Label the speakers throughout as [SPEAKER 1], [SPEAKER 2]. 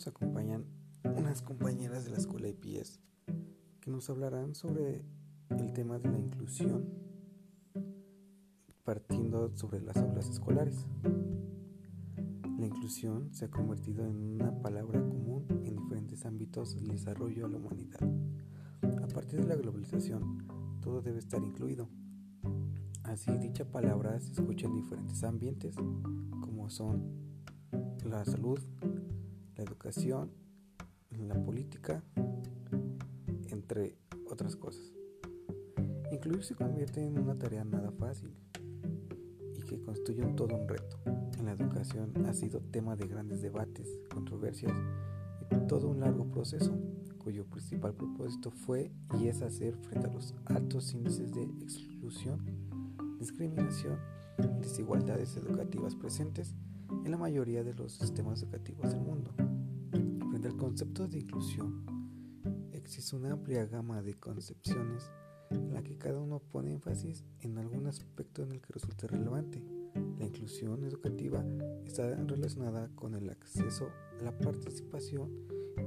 [SPEAKER 1] nos acompañan unas compañeras de la escuela IPS que nos hablarán sobre el tema de la inclusión partiendo sobre las aulas escolares. La inclusión se ha convertido en una palabra común en diferentes ámbitos del desarrollo de la humanidad. A partir de la globalización, todo debe estar incluido. Así, dicha palabra se escucha en diferentes ambientes, como son la salud, la educación, la política, entre otras cosas. Incluir se convierte en una tarea nada fácil y que constituye un todo un reto. En la educación ha sido tema de grandes debates, controversias y todo un largo proceso cuyo principal propósito fue y es hacer frente a los altos índices de exclusión, discriminación y desigualdades educativas presentes en la mayoría de los sistemas educativos del mundo. Frente al concepto de inclusión, existe una amplia gama de concepciones en la que cada uno pone énfasis en algún aspecto en el que resulte relevante. La inclusión educativa está relacionada con el acceso, la participación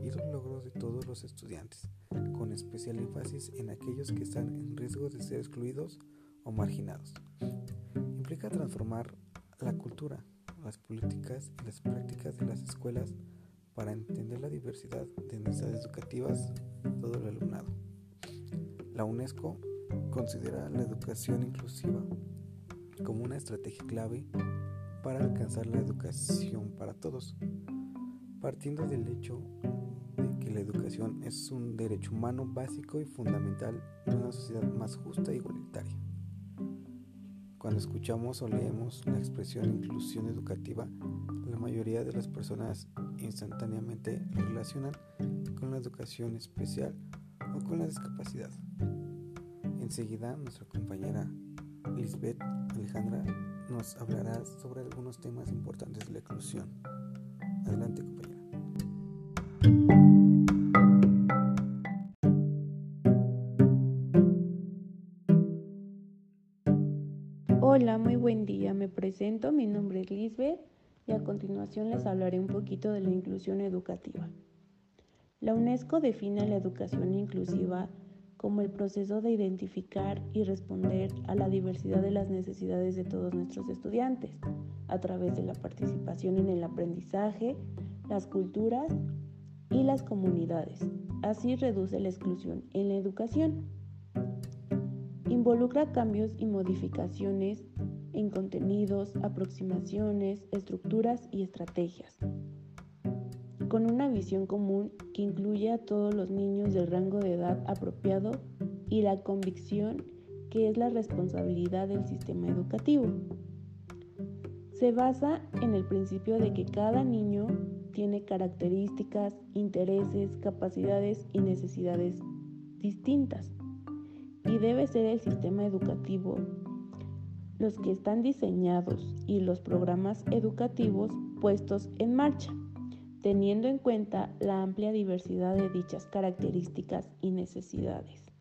[SPEAKER 1] y los logros de todos los estudiantes, con especial énfasis en aquellos que están en riesgo de ser excluidos o marginados. Implica transformar la cultura, las políticas y las prácticas de las escuelas para entender la diversidad de necesidades educativas de todo el alumnado. La UNESCO considera la educación inclusiva como una estrategia clave para alcanzar la educación para todos, partiendo del hecho de que la educación es un derecho humano básico y fundamental de una sociedad más justa e igualitaria. Cuando escuchamos o leemos la expresión inclusión educativa, la mayoría de las personas instantáneamente relacionan con la educación especial o con la discapacidad. Enseguida, nuestra compañera Lisbeth Alejandra nos hablará sobre algunos temas importantes de la inclusión. Adelante, compañera.
[SPEAKER 2] Hola, muy buen día. Me presento, mi nombre es Lisbeth y a continuación les hablaré un poquito de la inclusión educativa. La UNESCO define la educación inclusiva como el proceso de identificar y responder a la diversidad de las necesidades de todos nuestros estudiantes a través de la participación en el aprendizaje, las culturas y las comunidades. Así reduce la exclusión en la educación. Involucra cambios y modificaciones en contenidos, aproximaciones, estructuras y estrategias, con una visión común que incluye a todos los niños del rango de edad apropiado y la convicción que es la responsabilidad del sistema educativo. Se basa en el principio de que cada niño tiene características, intereses, capacidades y necesidades distintas y debe ser el sistema educativo los que están diseñados y los programas educativos puestos en marcha, teniendo en cuenta la amplia diversidad de dichas características y necesidades.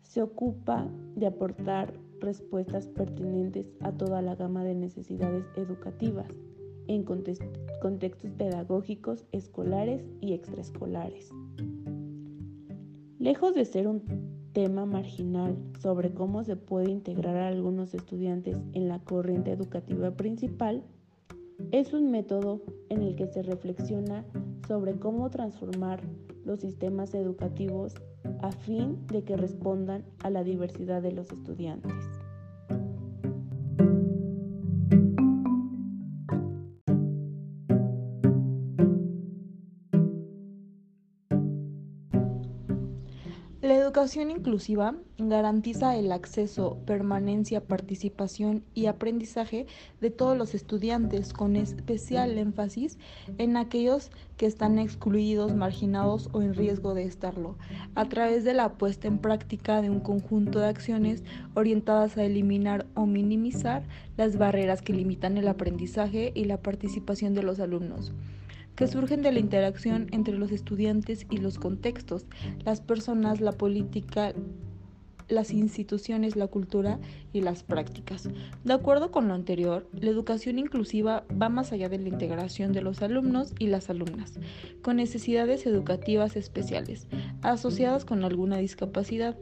[SPEAKER 2] Se ocupa de aportar respuestas pertinentes a toda la gama de necesidades educativas en contextos pedagógicos escolares y extraescolares. Lejos de ser un tema marginal sobre cómo se puede integrar a algunos estudiantes en la corriente educativa principal, es un método en el que se reflexiona sobre cómo transformar los sistemas educativos a fin de que respondan a la diversidad de los estudiantes.
[SPEAKER 3] Educación inclusiva garantiza el acceso, permanencia, participación y aprendizaje de todos los estudiantes, con especial énfasis en aquellos que están excluidos, marginados o en riesgo de estarlo, a través de la puesta en práctica de un conjunto de acciones orientadas a eliminar o minimizar las barreras que limitan el aprendizaje y la participación de los alumnos que surgen de la interacción entre los estudiantes y los contextos, las personas, la política, las instituciones, la cultura y las prácticas. De acuerdo con lo anterior, la educación inclusiva va más allá de la integración de los alumnos y las alumnas, con necesidades educativas especiales, asociadas con alguna discapacidad.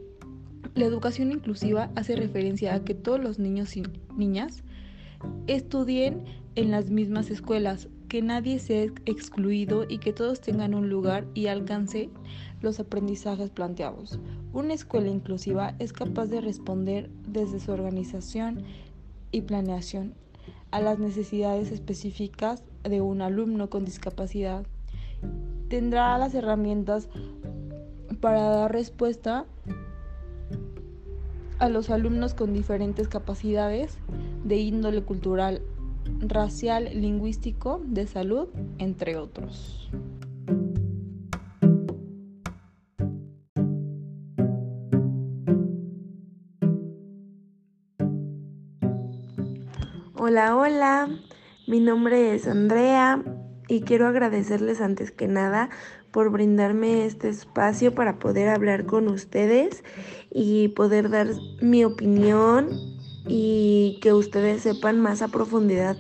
[SPEAKER 3] La educación inclusiva hace referencia a que todos los niños y niñas estudien en las mismas escuelas, que nadie sea excluido y que todos tengan un lugar y alcance los aprendizajes planteados. Una escuela inclusiva es capaz de responder desde su organización y planeación a las necesidades específicas de un alumno con discapacidad. Tendrá las herramientas para dar respuesta a los alumnos con diferentes capacidades de índole cultural, racial, lingüístico, de salud, entre otros.
[SPEAKER 4] Hola, hola, mi nombre es Andrea y quiero agradecerles antes que nada por brindarme este espacio para poder hablar con ustedes y poder dar mi opinión y que ustedes sepan más a profundidad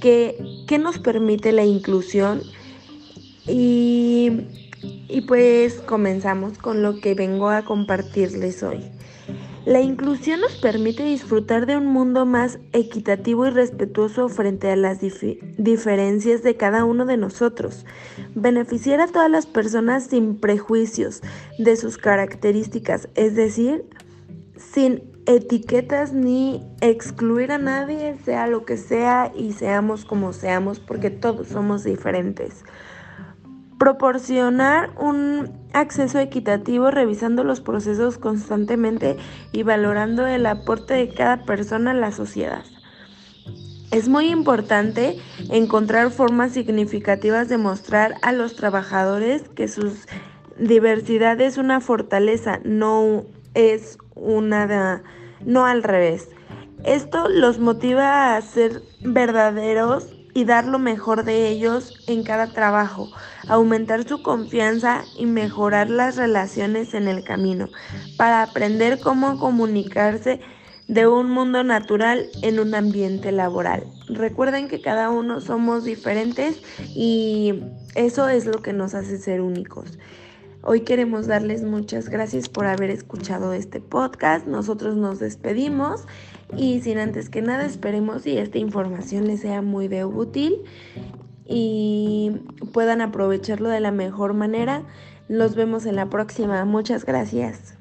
[SPEAKER 4] qué, nos permite la inclusión. Y, y pues comenzamos con lo que vengo a compartirles hoy. La inclusión nos permite disfrutar de un mundo más equitativo y respetuoso frente a las diferencias de cada uno de nosotros. Beneficiar a todas las personas sin prejuicios de sus características, es decir, sin etiquetas ni excluir a nadie, sea lo que sea y seamos como seamos, porque todos somos diferentes. Proporcionar un acceso equitativo revisando los procesos constantemente y valorando el aporte de cada persona a la sociedad. Es muy importante encontrar formas significativas de mostrar a los trabajadores que su diversidad es una fortaleza, no es una no al revés. Esto los motiva a ser verdaderos y dar lo mejor de ellos en cada trabajo, aumentar su confianza y mejorar las relaciones en el camino, para aprender cómo comunicarse de un mundo natural en un ambiente laboral. Recuerden que cada uno somos diferentes y eso es lo que nos hace ser únicos. Hoy queremos darles muchas gracias por haber escuchado este podcast. Nosotros nos despedimos y sin antes que nada esperemos y esta información les sea muy de útil y puedan aprovecharlo de la mejor manera. Los vemos en la próxima. Muchas gracias.